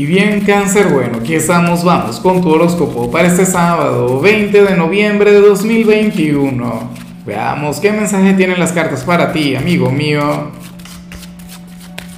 Y bien, cáncer, bueno, aquí estamos, vamos con tu horóscopo para este sábado, 20 de noviembre de 2021. Veamos qué mensaje tienen las cartas para ti, amigo mío.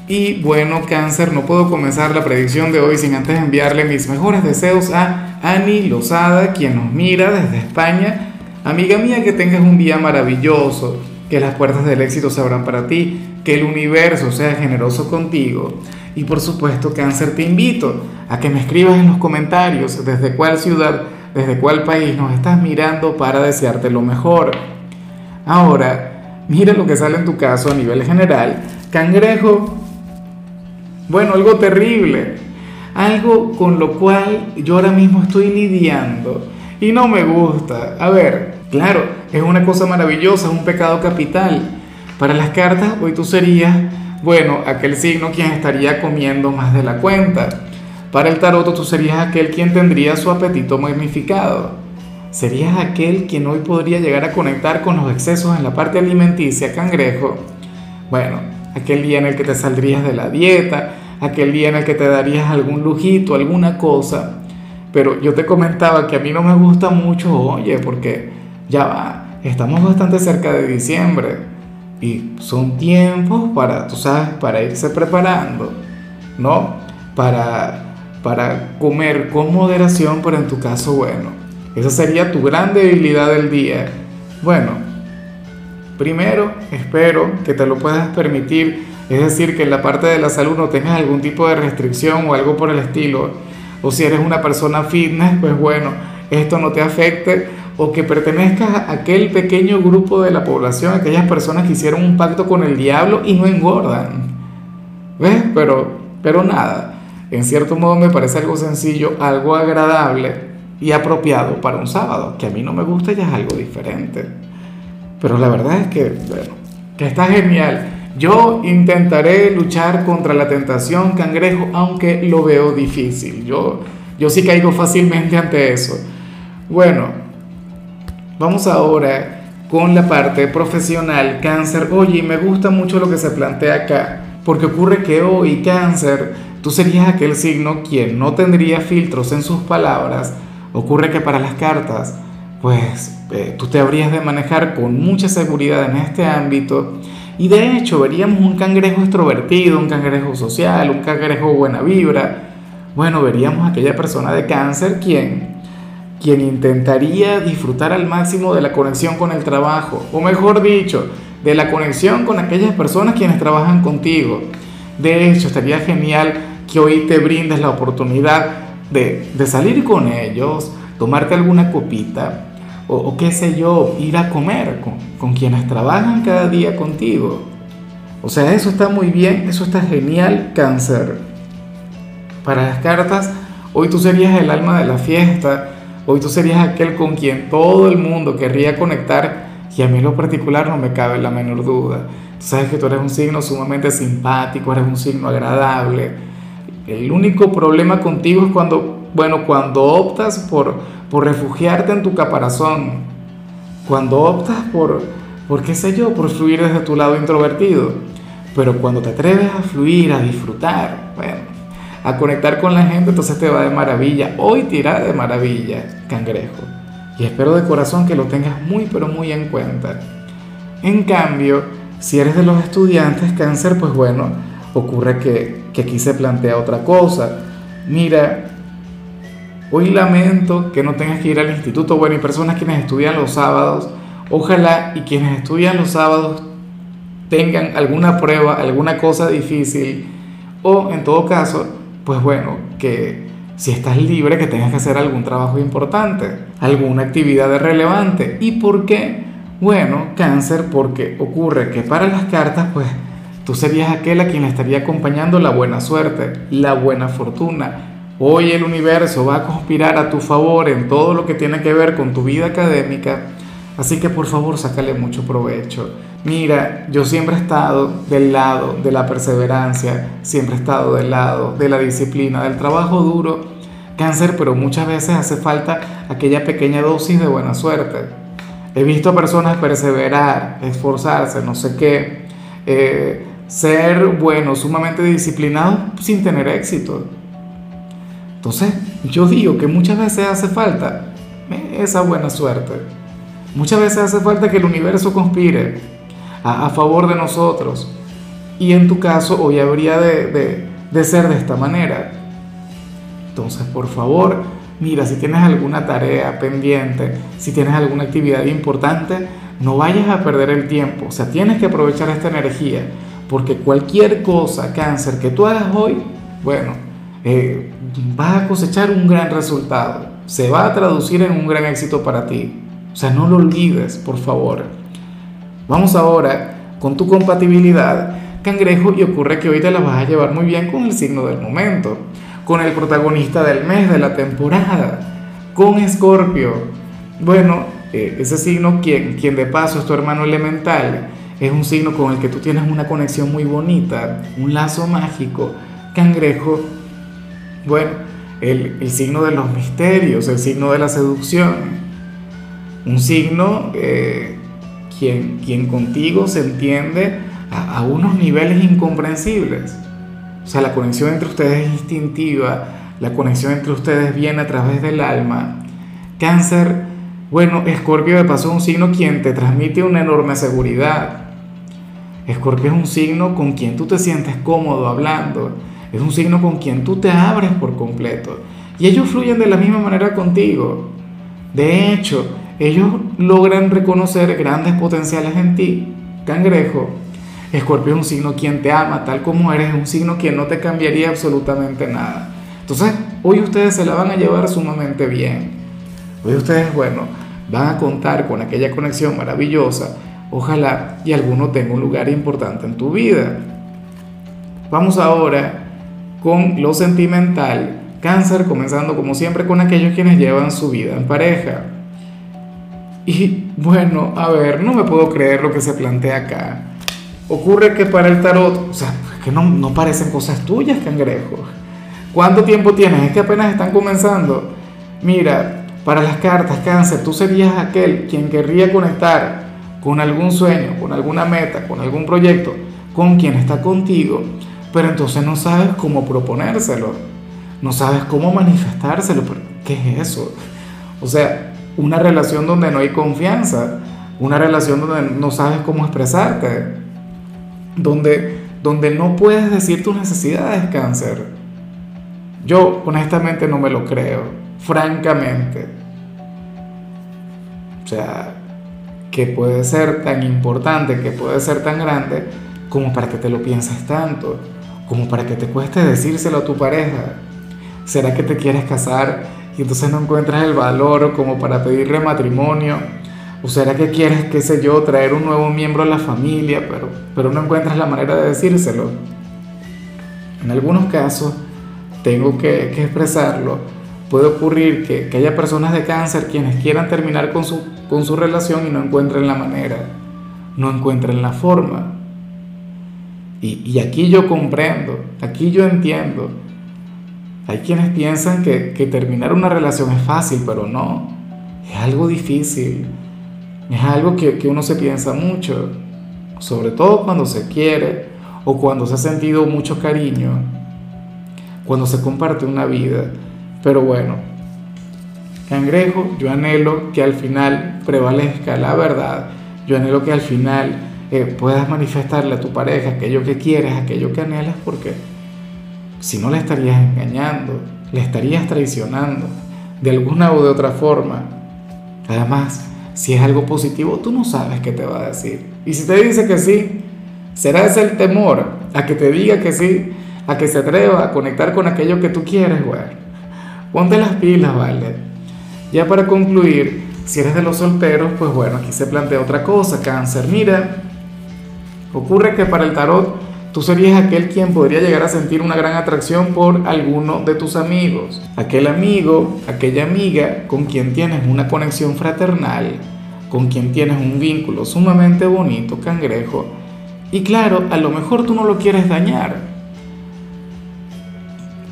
Y bueno, cáncer, no puedo comenzar la predicción de hoy sin antes enviarle mis mejores deseos a Ani Lozada, quien nos mira desde España. Amiga mía, que tengas un día maravilloso, que las puertas del éxito se abran para ti, que el universo sea generoso contigo. Y por supuesto, cáncer, te invito a que me escribas en los comentarios desde cuál ciudad, desde cuál país nos estás mirando para desearte lo mejor. Ahora, mira lo que sale en tu caso a nivel general. Cangrejo, bueno, algo terrible, algo con lo cual yo ahora mismo estoy lidiando y no me gusta. A ver, claro, es una cosa maravillosa, es un pecado capital. Para las cartas, hoy tú serías bueno, aquel signo quien estaría comiendo más de la cuenta. Para el tarot tú serías aquel quien tendría su apetito magnificado. Serías aquel quien hoy podría llegar a conectar con los excesos en la parte alimenticia, cangrejo. Bueno, aquel día en el que te saldrías de la dieta, aquel día en el que te darías algún lujito, alguna cosa. Pero yo te comentaba que a mí no me gusta mucho, oye, porque ya va, estamos bastante cerca de diciembre y son tiempos para, tú sabes, para irse preparando, ¿no? Para, para comer con moderación, pero en tu caso, bueno, esa sería tu gran debilidad del día. Bueno, primero espero que te lo puedas permitir, es decir, que en la parte de la salud no tengas algún tipo de restricción o algo por el estilo, o si eres una persona fitness, pues bueno, esto no te afecte o que pertenezcas a aquel pequeño grupo de la población, aquellas personas que hicieron un pacto con el diablo y no engordan. ¿Ves? Pero, pero nada, en cierto modo me parece algo sencillo, algo agradable y apropiado para un sábado, que a mí no me gusta ya es algo diferente. Pero la verdad es que, bueno, que está genial. Yo intentaré luchar contra la tentación cangrejo, aunque lo veo difícil. Yo, yo sí caigo fácilmente ante eso. Bueno, Vamos ahora con la parte profesional, cáncer. Oye, me gusta mucho lo que se plantea acá, porque ocurre que hoy, cáncer, tú serías aquel signo quien no tendría filtros en sus palabras. Ocurre que para las cartas, pues eh, tú te habrías de manejar con mucha seguridad en este ámbito. Y de hecho veríamos un cangrejo extrovertido, un cangrejo social, un cangrejo buena vibra. Bueno, veríamos aquella persona de cáncer quien quien intentaría disfrutar al máximo de la conexión con el trabajo, o mejor dicho, de la conexión con aquellas personas quienes trabajan contigo. De hecho, estaría genial que hoy te brindes la oportunidad de, salir con ellos, tomarte alguna copita, o, qué sé yo, ir a comer con, con quienes trabajan cada día contigo. O sea, eso está muy bien, eso está genial, cáncer. Para las cartas, hoy tú serías el alma de la fiesta, Hoy tú serías aquel con quien todo el mundo querría conectar y a mí en lo particular no me cabe la menor duda. Sabes que tú eres un signo sumamente simpático, eres un signo agradable. El único problema contigo es cuando, bueno, cuando optas por, por refugiarte en tu caparazón, cuando optas por, por, qué sé yo, por fluir desde tu lado introvertido. Pero cuando te atreves a fluir, a disfrutar, bueno, a conectar con la gente, entonces te va de maravilla. Hoy te irá de maravilla, cangrejo. Y espero de corazón que lo tengas muy, pero muy en cuenta. En cambio, si eres de los estudiantes cáncer, pues bueno, ocurre que, que aquí se plantea otra cosa. Mira, hoy lamento que no tengas que ir al instituto. Bueno, y personas quienes estudian los sábados, ojalá y quienes estudian los sábados tengan alguna prueba, alguna cosa difícil, o en todo caso, pues bueno, que si estás libre, que tengas que hacer algún trabajo importante, alguna actividad relevante. ¿Y por qué? Bueno, cáncer, porque ocurre que para las cartas, pues tú serías aquel a quien le estaría acompañando la buena suerte, la buena fortuna. Hoy el universo va a conspirar a tu favor en todo lo que tiene que ver con tu vida académica, así que por favor sácale mucho provecho. Mira, yo siempre he estado del lado de la perseverancia, siempre he estado del lado de la disciplina, del trabajo duro, cáncer, pero muchas veces hace falta aquella pequeña dosis de buena suerte. He visto a personas perseverar, esforzarse, no sé qué, eh, ser bueno, sumamente disciplinado sin tener éxito. Entonces, yo digo que muchas veces hace falta esa buena suerte. Muchas veces hace falta que el universo conspire a, favor de nosotros. Y en tu caso, hoy habría de, ser de esta manera. Entonces, por favor, mira, si tienes alguna tarea pendiente, si tienes alguna actividad importante, no vayas a perder el tiempo. O sea, tienes que aprovechar esta energía. Porque cualquier cosa, cáncer, que tú hagas hoy, bueno, eh, vas a cosechar un gran resultado. Se va a traducir en un gran éxito para ti. O sea, no lo olvides, por favor. Vamos ahora con tu compatibilidad, cangrejo, y ocurre que hoy te la vas a llevar muy bien con el signo del momento, con el protagonista del mes, de la temporada, con Escorpio. Bueno, eh, ese signo, quien, quien de paso es tu hermano elemental, es un signo con el que tú tienes una conexión muy bonita, un lazo mágico. Cangrejo, bueno, el, signo de los misterios, el signo de la seducción, un signo eh, quien, quien contigo se entiende a, unos niveles incomprensibles. O sea, la conexión entre ustedes es instintiva, la conexión entre ustedes viene a través del alma. Cáncer, bueno, Escorpio de paso es un signo quien te transmite una enorme seguridad. Escorpio es un signo con quien tú te sientes cómodo hablando es un signo con quien tú te abres por completo. Y ellos fluyen de la misma manera contigo. De hecho, ellos logran reconocer grandes potenciales en ti. Cangrejo, Escorpio es un signo quien te ama tal como eres, es un signo quien no te cambiaría absolutamente nada. Entonces, hoy ustedes se la van a llevar sumamente bien. Hoy ustedes, bueno, van a contar con aquella conexión maravillosa. Ojalá y alguno tenga un lugar importante en tu vida. Vamos ahora con lo sentimental. Cáncer comenzando como siempre con aquellos quienes llevan su vida en pareja. Y bueno, a ver, no me puedo creer lo que se plantea acá. Ocurre que para el tarot, o sea, que no, no parecen cosas tuyas, cangrejo. ¿Cuánto tiempo tienes? Es que apenas están comenzando. Mira, para las cartas, cáncer, tú serías aquel quien querría conectar con algún sueño, con alguna meta, con algún proyecto, con quien está contigo pero entonces no sabes cómo proponérselo, no sabes cómo manifestárselo. ¿Qué es eso? O sea, una relación donde no hay confianza, una relación donde no sabes cómo expresarte, donde, donde no puedes decir tus necesidades, cáncer. Yo honestamente no me lo creo, francamente. O sea, que puede ser tan importante, que puede ser tan grande, como para que te lo pienses tanto como para que te cueste decírselo a tu pareja. ¿Será que te quieres casar y entonces no encuentras el valor como para pedirle matrimonio? ¿O será que quieres, qué sé yo, traer un nuevo miembro a la familia, pero, pero no encuentras la manera de decírselo? En algunos casos, tengo que, que expresarlo, puede ocurrir que, que, haya personas de cáncer quienes quieran terminar con su, con su relación y no encuentren la manera, no encuentren la forma. Y, aquí yo comprendo, aquí yo entiendo. Hay quienes piensan que, terminar una relación es fácil, pero no. Es algo difícil. Es algo que, que uno se piensa mucho. Sobre todo cuando se quiere o cuando se ha sentido mucho cariño. Cuando se comparte una vida. Pero bueno, cangrejo, yo anhelo que al final prevalezca la verdad. Yo anhelo que al final puedas manifestarle a tu pareja aquello que quieres, aquello que anhelas, porque si no le estarías engañando, le estarías traicionando de alguna o de otra forma. Además, si es algo positivo, tú no sabes qué te va a decir. Y si te dice que sí, será ese el temor a que te diga que sí, a que se atreva a conectar con aquello que tú quieres, güey. Ponte las pilas, ¿vale? Ya para concluir, si eres de los solteros, pues bueno, aquí se plantea otra cosa, cáncer. Mira, Ocurre que para el tarot tú serías aquel quien podría llegar a sentir una gran atracción por alguno de tus amigos, aquel amigo, aquella amiga con quien tienes una conexión fraternal, con quien tienes un vínculo sumamente bonito, cangrejo, y claro, a lo mejor tú no lo quieres dañar.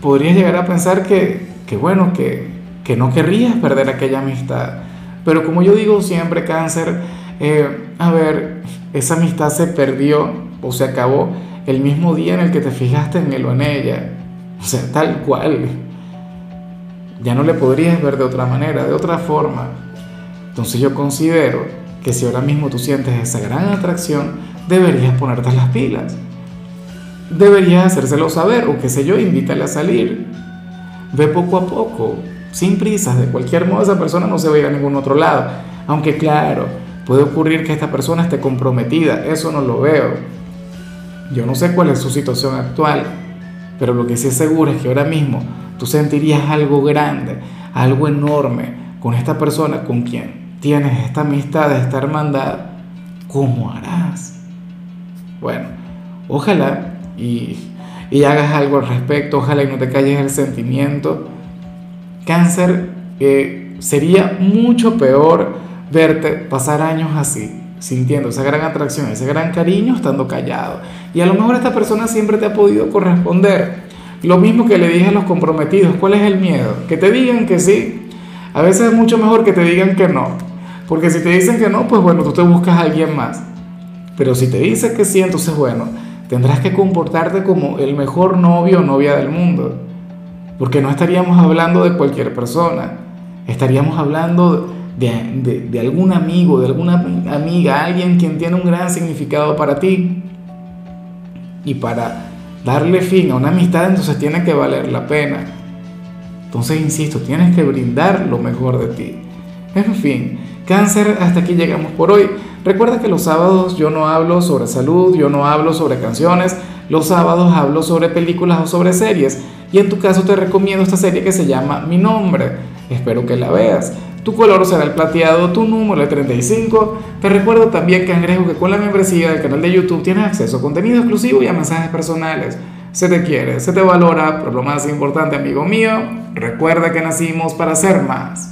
Podrías llegar a pensar que, que bueno, que, que no querrías perder aquella amistad, pero como yo digo siempre, cáncer, eh, a ver, esa amistad se perdió o se acabó el mismo día en el que te fijaste en él o en ella. O sea, tal cual. ya no le podrías ver de otra manera, de otra forma. Entonces yo considero que si ahora mismo tú sientes esa gran atracción, deberías ponerte las pilas. Deberías hacérselo saber o qué sé yo, invítale a salir. Ve poco a poco, sin prisas, de cualquier modo esa persona no se va a ir a ningún otro lado. Aunque claro, puede ocurrir que esta persona esté comprometida, eso no lo veo. Yo no sé cuál es su situación actual, pero lo que sí es seguro es que ahora mismo tú sentirías algo grande, algo enorme con esta persona con quien tienes esta amistad, esta hermandad. ¿Cómo harás? Bueno, ojalá y, hagas algo al respecto, ojalá y no te calles el sentimiento. Cáncer, eh, sería mucho peor verte pasar años así, sintiendo esa gran atracción, ese gran cariño, estando callado. Y a lo mejor esta persona siempre te ha podido corresponder. Lo mismo que le dije a los comprometidos, ¿cuál es el miedo? Que te digan que sí. A veces es mucho mejor que te digan que no. Porque si te dicen que no, pues bueno, tú te buscas a alguien más. Pero si te dicen que sí, entonces bueno, tendrás que comportarte como el mejor novio o novia del mundo. Porque no estaríamos hablando de cualquier persona. Estaríamos hablando de, de, algún amigo, de alguna amiga, alguien quien tiene un gran significado para ti. Y para darle fin a una amistad, entonces tiene que valer la pena. Entonces, insisto, tienes que brindar lo mejor de ti. En fin, cáncer, hasta aquí llegamos por hoy. Recuerda que los sábados yo no hablo sobre salud, yo no hablo sobre canciones, los sábados hablo sobre películas o sobre series. Y en tu caso te recomiendo esta serie que se llama Mi Nombre. Espero que la veas. Tu color será el plateado, tu número el 35. Te recuerdo también, Cangrejo, que con la membresía del canal de YouTube tienes acceso a contenido exclusivo y a mensajes personales. Se te quiere, se te valora, pero lo más importante, amigo mío, recuerda que nacimos para ser más.